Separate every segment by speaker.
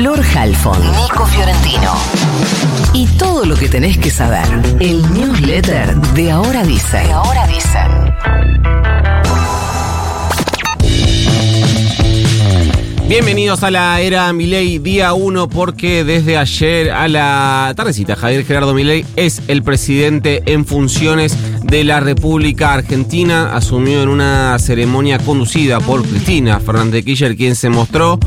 Speaker 1: Flor Halfon, Nico Fiorentino. Y todo lo que tenés que saber. El newsletter de Ahora Dicen. De Ahora Dicen.
Speaker 2: Bienvenidos a la era Milei día 1 porque desde ayer a la tardecita Javier Gerardo Milei es el presidente en funciones de la República Argentina, asumió en una ceremonia conducida por Cristina Fernández de Kirchner quien se mostró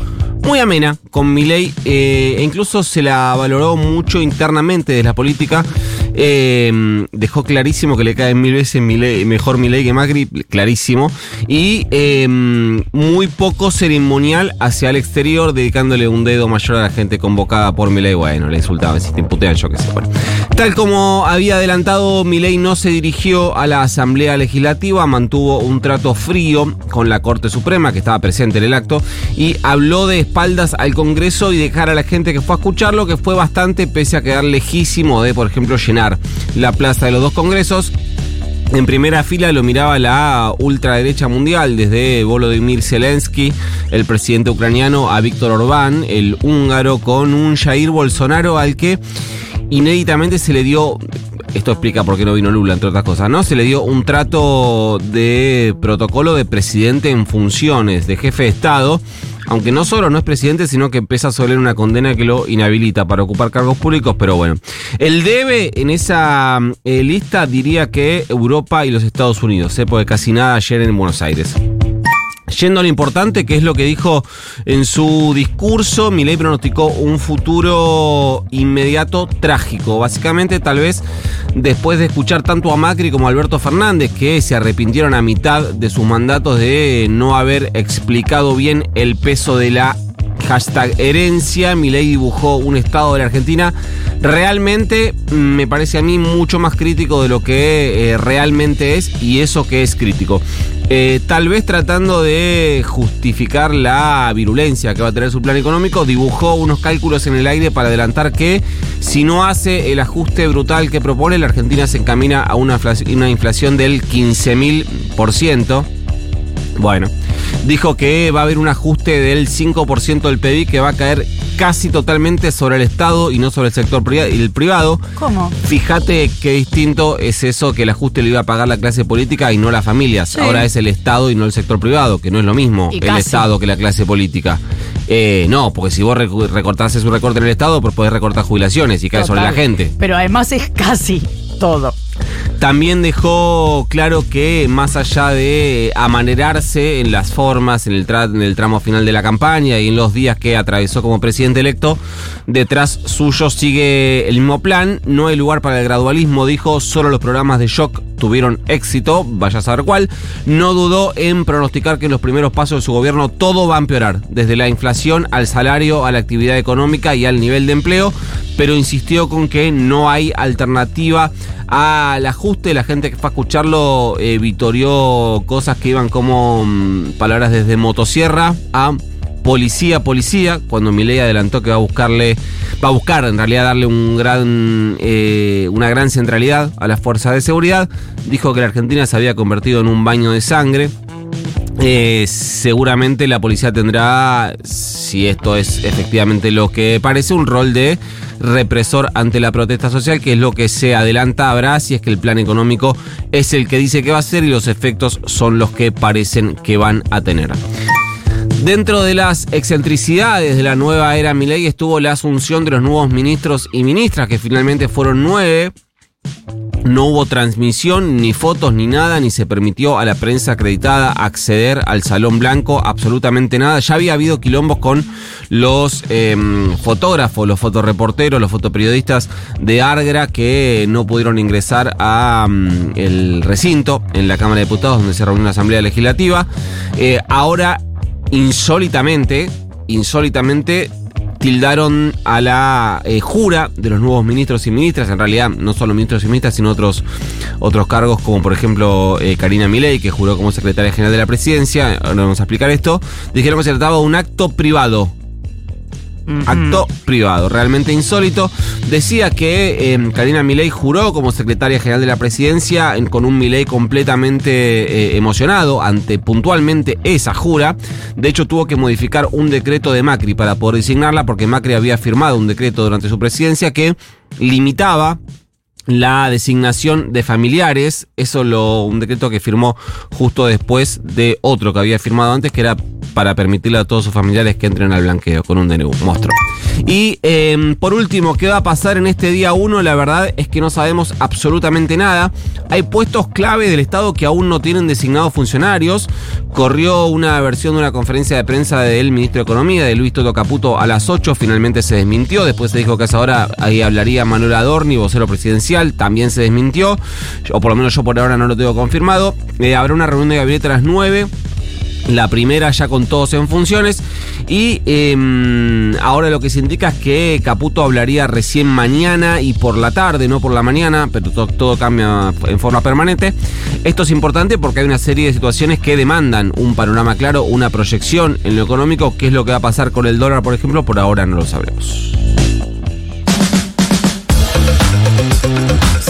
Speaker 2: muy amena con Milei eh, e incluso se la valoró mucho internamente de la política. Eh, dejó clarísimo que le cae mil veces mejor Milei que Macri, clarísimo. Y eh, muy poco ceremonial hacia el exterior, dedicándole un dedo mayor a la gente convocada por Milei. Bueno, le insultaba, si te imputean, yo qué sé. Tal como había adelantado, Milei no se dirigió a la Asamblea Legislativa, mantuvo un trato frío con la Corte Suprema, que estaba presente en el acto, y habló de espaldas al Congreso y dejar a la gente que fue a escucharlo, que fue bastante, pese a quedar lejísimo de, por ejemplo, llenar la plaza de los dos congresos. En primera fila lo miraba la ultraderecha mundial, desde Volodymyr Zelensky, el presidente ucraniano, a Víctor Orbán, el húngaro, con un Jair Bolsonaro al que inéditamente se le dio esto explica por qué no vino Lula, entre otras cosas, ¿no? Se le dio un trato de protocolo de presidente en funciones, de jefe de Estado, aunque no solo no es presidente, sino que empieza a soler una condena que lo inhabilita para ocupar cargos públicos, pero bueno. El debe en esa eh, lista diría que Europa y los Estados Unidos, ¿eh? porque casi nada ayer en Buenos Aires. Yendo a lo importante, que es lo que dijo en su discurso, Milei pronosticó un futuro inmediato trágico. Básicamente, tal vez después de escuchar tanto a Macri como a Alberto Fernández, que se arrepintieron a mitad de sus mandatos de no haber explicado bien el peso de la hashtag herencia, Milei dibujó un estado de la Argentina realmente, me parece a mí, mucho más crítico de lo que eh, realmente es y eso que es crítico. Eh, tal vez tratando de justificar la virulencia que va a tener su plan económico, dibujó unos cálculos en el aire para adelantar que si no hace el ajuste brutal que propone, la Argentina se encamina a una, una inflación del 15.000%. Bueno, dijo que va a haber un ajuste del 5% del PIB que va a caer casi totalmente sobre el Estado y no sobre el sector privado.
Speaker 3: ¿Cómo?
Speaker 2: Fíjate qué distinto es eso que el ajuste lo iba a pagar la clase política y no las familias. Ahora es el Estado y no el sector privado, que no es lo mismo el Estado que la clase política. Eh, no, porque si vos recortás un recorte en el Estado, pues podés recortar jubilaciones y cae sobre la gente.
Speaker 3: Pero además es casi todo.
Speaker 2: También dejó claro que más allá de amanerarse en las formas, en el, en el, tramo final de la campaña y en los días que atravesó como presidente electo, detrás suyo sigue el mismo plan, no hay lugar para el gradualismo, dijo, solo los programas de shock tuvieron éxito, vaya a saber cuál, no dudó en pronosticar que en los primeros pasos de su gobierno todo va a empeorar, desde la inflación al salario, a la actividad económica y al nivel de empleo, pero insistió con que no hay alternativa al ajuste. La gente que fue a escucharlo eh, vitorió cosas que iban como mm, palabras desde motosierra a policía, policía, cuando Milei adelantó que va a buscarle, va a buscar en realidad darle un gran, eh, una gran centralidad a las fuerzas de seguridad, dijo que la Argentina se había convertido en un baño de sangre. Eh, seguramente la policía tendrá, si esto es efectivamente lo que parece, un rol de represor ante la protesta social, que es lo que se adelanta habrá si es que el plan económico es el que dice que va a ser y los efectos son los que parecen que van a tener. Dentro de las excentricidades de la nueva era Milei estuvo la asunción de los nuevos ministros y ministras, que finalmente fueron nueve. No hubo transmisión, ni fotos, ni nada, ni se permitió a la prensa acreditada acceder al Salón Blanco, absolutamente nada. Ya había habido quilombos con los em, fotógrafos, los fotoreporteros, los fotoperiodistas de Argra que no pudieron ingresar a mm, el recinto en la Cámara de Diputados donde se reunió la Asamblea Legislativa. Eh, ahora insólitamente, insólitamente tildaron a la eh, jura de los nuevos ministros y ministras, en realidad no solo ministros y ministras, sino otros, otros cargos como por ejemplo eh, Karina Milei, que juró como secretaria general de la presidencia, ahora vamos a explicar esto, dijeron que se trataba de un acto privado. Acto privado, realmente insólito. Decía que eh, Karina Milei juró como secretaria general de la presidencia en- con un Milei completamente eh, emocionado ante puntualmente esa jura. De hecho, tuvo que modificar un decreto de Macri para poder designarla porque Macri había firmado un decreto durante su presidencia que limitaba la designación de familiares, eso lo un decreto que firmó justo después de otro que había firmado antes, que era para permitirle a todos sus familiares que entren al blanqueo con un DNU, monstruo. Y eh, por último, ¿qué va a pasar en este día 1? La verdad es que no sabemos absolutamente nada. Hay puestos clave del Estado que aún no tienen designados funcionarios. Corrió una versión de una conferencia de prensa del ministro de Economía, de Luis Toto Caputo, a las 8. Finalmente se desmintió. Después se dijo que a esa hora ahí hablaría Manuel Adorni, vocero presidencial. También se desmintió. O por lo menos yo por ahora no lo tengo confirmado. Eh, habrá una reunión de gabinete a las 9. La primera ya con todos en funciones. Y eh, ahora lo que se indica es que Caputo hablaría recién mañana y por la tarde, no por la mañana, pero to- todo cambia en forma permanente. Esto es importante porque hay una serie de situaciones que demandan un panorama claro, una proyección en lo económico. ¿Qué es lo que va a pasar con el dólar, por ejemplo? Por ahora no lo sabremos.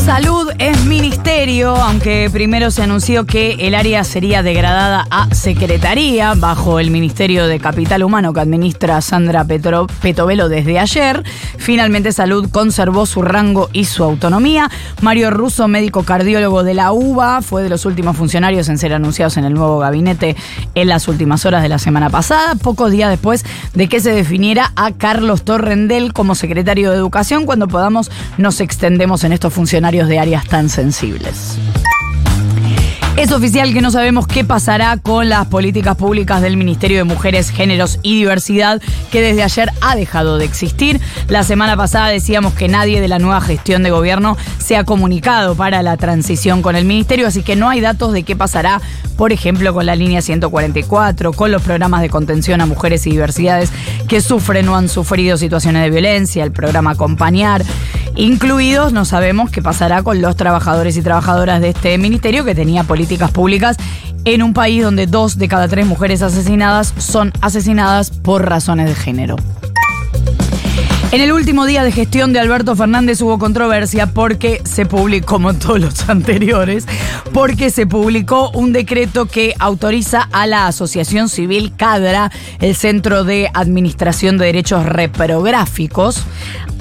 Speaker 3: Salud es ministerio, aunque primero se anunció que el área sería degradada a secretaría bajo el Ministerio de Capital Humano que administra Sandra Petro- Petovelo desde ayer. Finalmente Salud conservó su rango y su autonomía. Mario Russo, médico cardiólogo de la UBA, fue de los últimos funcionarios en ser anunciados en el nuevo gabinete en las últimas horas de la semana pasada, pocos días después de que se definiera a Carlos Torrendel como secretario de Educación. Cuando podamos nos extendemos en estos funcionarios de áreas tan sensibles. Es oficial que no sabemos qué pasará con las políticas públicas del Ministerio de Mujeres, Géneros y Diversidad, que desde ayer ha dejado de existir. La semana pasada decíamos que nadie de la nueva gestión de gobierno se ha comunicado para la transición con el Ministerio, así que no hay datos de qué pasará, por ejemplo, con la línea 144, con los programas de contención a mujeres y diversidades que sufren o han sufrido situaciones de violencia, el programa Acompañar. Incluidos, no sabemos qué pasará con los trabajadores y trabajadoras de este ministerio que tenía políticas públicas en un país donde dos de cada tres mujeres asesinadas son asesinadas por razones de género. En el último día de gestión de Alberto Fernández hubo controversia porque se publicó, como todos los anteriores, porque se publicó un decreto que autoriza a la Asociación Civil CADRA, el Centro de Administración de Derechos Reprográficos,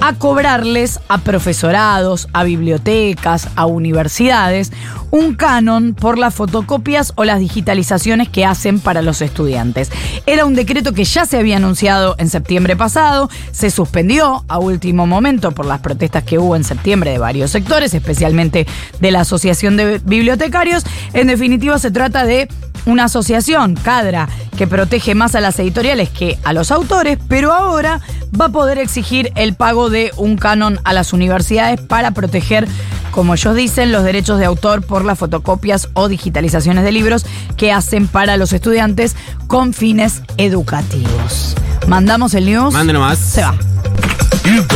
Speaker 3: a cobrarles a profesorados, a bibliotecas, a universidades, un canon por las fotocopias o las digitalizaciones que hacen para los estudiantes. Era un decreto que ya se había anunciado en septiembre pasado, se suspendió a último momento por las protestas que hubo en septiembre de varios sectores, especialmente de la Asociación de Bibliotecarios. En definitiva, se trata de una asociación, Cadra, que protege más a las editoriales que a los autores, pero ahora va a poder exigir el pago de un canon a las universidades para proteger, como ellos dicen, los derechos de autor por las fotocopias o digitalizaciones de libros que hacen para los estudiantes con fines educativos. Mandamos el news.
Speaker 2: Mande nomás.
Speaker 3: Se va. You got